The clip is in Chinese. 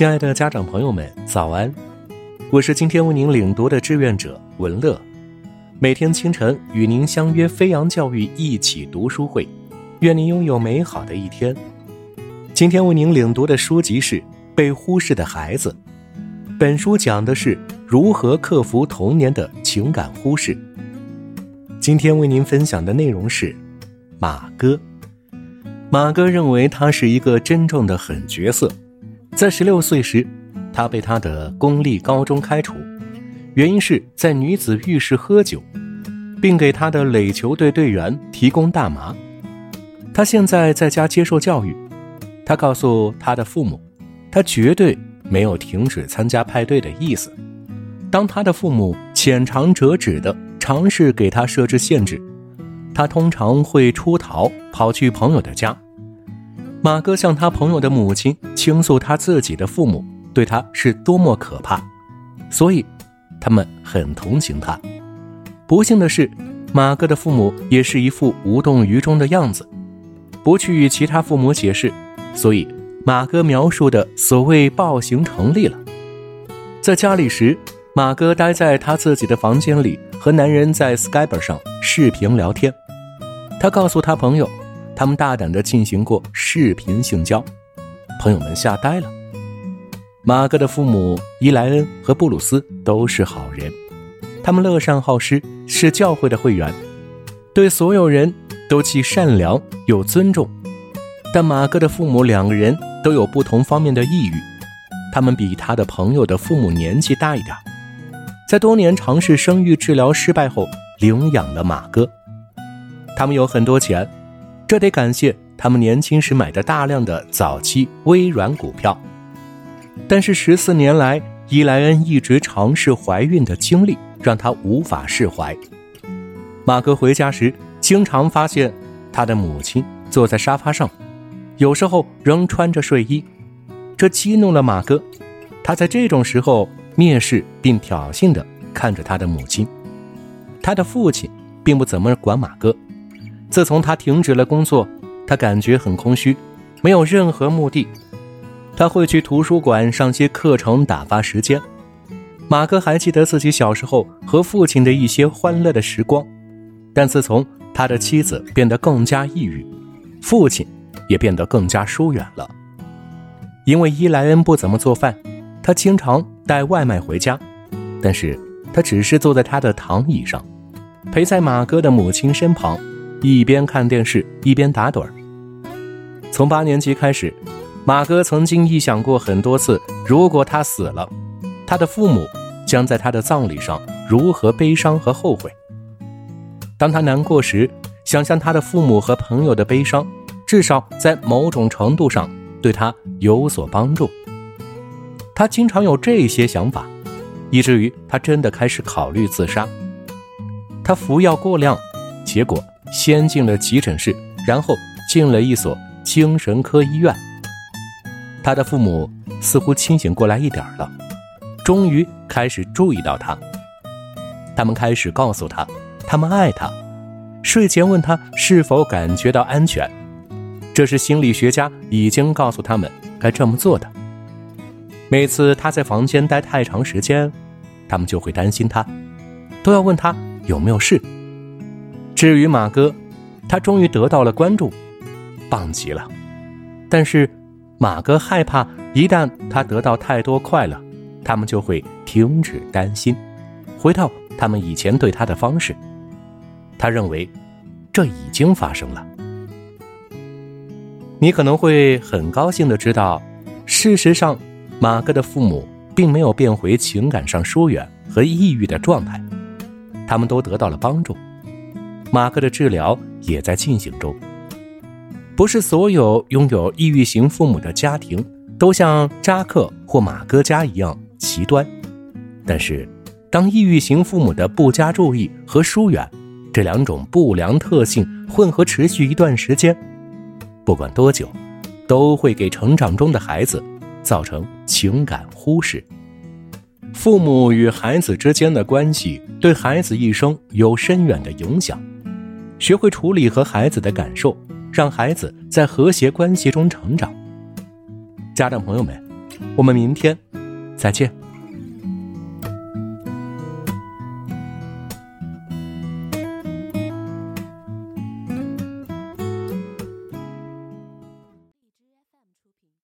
亲爱的家长朋友们，早安！我是今天为您领读的志愿者文乐，每天清晨与您相约飞扬教育一起读书会，愿您拥有美好的一天。今天为您领读的书籍是《被忽视的孩子》，本书讲的是如何克服童年的情感忽视。今天为您分享的内容是马哥。马哥认为他是一个真正的狠角色。在十六岁时，他被他的公立高中开除，原因是在女子浴室喝酒，并给他的垒球队队员提供大麻。他现在在家接受教育，他告诉他的父母，他绝对没有停止参加派对的意思。当他的父母浅尝辄止地尝试给他设置限制，他通常会出逃，跑去朋友的家。马哥向他朋友的母亲倾诉他自己的父母对他是多么可怕，所以他们很同情他。不幸的是，马哥的父母也是一副无动于衷的样子，不去与其他父母解释，所以马哥描述的所谓暴行成立了。在家里时，马哥待在他自己的房间里，和男人在 Skype 上视频聊天。他告诉他朋友。他们大胆地进行过视频性交，朋友们吓呆了。马哥的父母伊莱恩和布鲁斯都是好人，他们乐善好施，是教会的会员，对所有人都既善良又尊重。但马哥的父母两个人都有不同方面的抑郁，他们比他的朋友的父母年纪大一点，在多年尝试生育治疗失败后，领养了马哥。他们有很多钱。这得感谢他们年轻时买的大量的早期微软股票，但是十四年来，伊莱恩一直尝试怀孕的经历让他无法释怀。马哥回家时，经常发现他的母亲坐在沙发上，有时候仍穿着睡衣，这激怒了马哥。他在这种时候蔑视并挑衅地看着他的母亲。他的父亲并不怎么管马哥。自从他停止了工作，他感觉很空虚，没有任何目的。他会去图书馆上些课程打发时间。马哥还记得自己小时候和父亲的一些欢乐的时光，但自从他的妻子变得更加抑郁，父亲也变得更加疏远了。因为伊莱恩不怎么做饭，他经常带外卖回家，但是他只是坐在他的躺椅上，陪在马哥的母亲身旁。一边看电视一边打盹儿。从八年级开始，马哥曾经臆想过很多次，如果他死了，他的父母将在他的葬礼上如何悲伤和后悔。当他难过时，想象他的父母和朋友的悲伤，至少在某种程度上对他有所帮助。他经常有这些想法，以至于他真的开始考虑自杀。他服药过量，结果。先进了急诊室，然后进了一所精神科医院。他的父母似乎清醒过来一点了，终于开始注意到他。他们开始告诉他，他们爱他，睡前问他是否感觉到安全。这是心理学家已经告诉他们该这么做的。每次他在房间待太长时间，他们就会担心他，都要问他有没有事。至于马哥，他终于得到了关注，棒极了。但是，马哥害怕一旦他得到太多快乐，他们就会停止担心，回到他们以前对他的方式。他认为，这已经发生了。你可能会很高兴的知道，事实上，马哥的父母并没有变回情感上疏远和抑郁的状态，他们都得到了帮助。马克的治疗也在进行中。不是所有拥有抑郁型父母的家庭都像扎克或马哥家一样极端，但是，当抑郁型父母的不加注意和疏远这两种不良特性混合持续一段时间，不管多久，都会给成长中的孩子造成情感忽视。父母与孩子之间的关系对孩子一生有深远的影响。学会处理和孩子的感受，让孩子在和谐关系中成长。家长朋友们，我们明天再见。